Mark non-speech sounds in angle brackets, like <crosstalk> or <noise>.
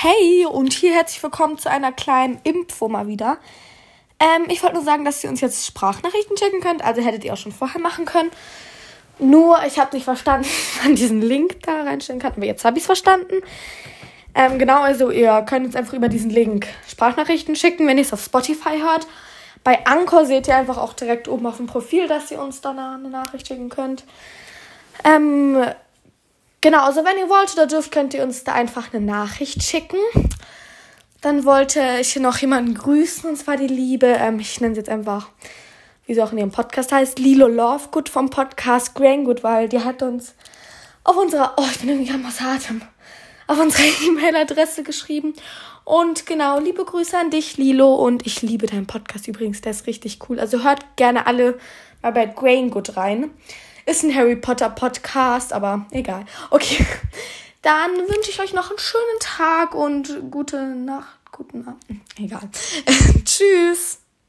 Hey und hier herzlich willkommen zu einer kleinen Info mal wieder. Ähm, ich wollte nur sagen, dass ihr uns jetzt Sprachnachrichten schicken könnt. Also hättet ihr auch schon vorher machen können. Nur, ich habe nicht verstanden, <laughs> wann diesen Link da reinstellen kann. Aber jetzt habe ich es verstanden. Ähm, genau, also ihr könnt jetzt einfach über diesen Link Sprachnachrichten schicken, wenn ihr es auf Spotify hört. Bei Anchor seht ihr einfach auch direkt oben auf dem Profil, dass ihr uns da eine Nachricht schicken könnt. Ähm, Genau, also wenn ihr wollt oder dürft, könnt ihr uns da einfach eine Nachricht schicken. Dann wollte ich noch jemanden grüßen, und zwar die Liebe, ähm, ich nenne sie jetzt einfach, wie sie auch in ihrem Podcast heißt, Lilo Lovegood vom Podcast Graingood, weil die hat uns auf unserer, oh, ich bin irgendwie am Atem, auf unsere <laughs> E-Mail-Adresse geschrieben. Und genau, liebe Grüße an dich, Lilo. Und ich liebe deinen Podcast übrigens, der ist richtig cool. Also hört gerne alle mal bei Graingood rein. Ist ein Harry Potter Podcast, aber egal. Okay. <laughs> Dann wünsche ich euch noch einen schönen Tag und gute Nacht. Guten Abend. Egal. <laughs> Tschüss.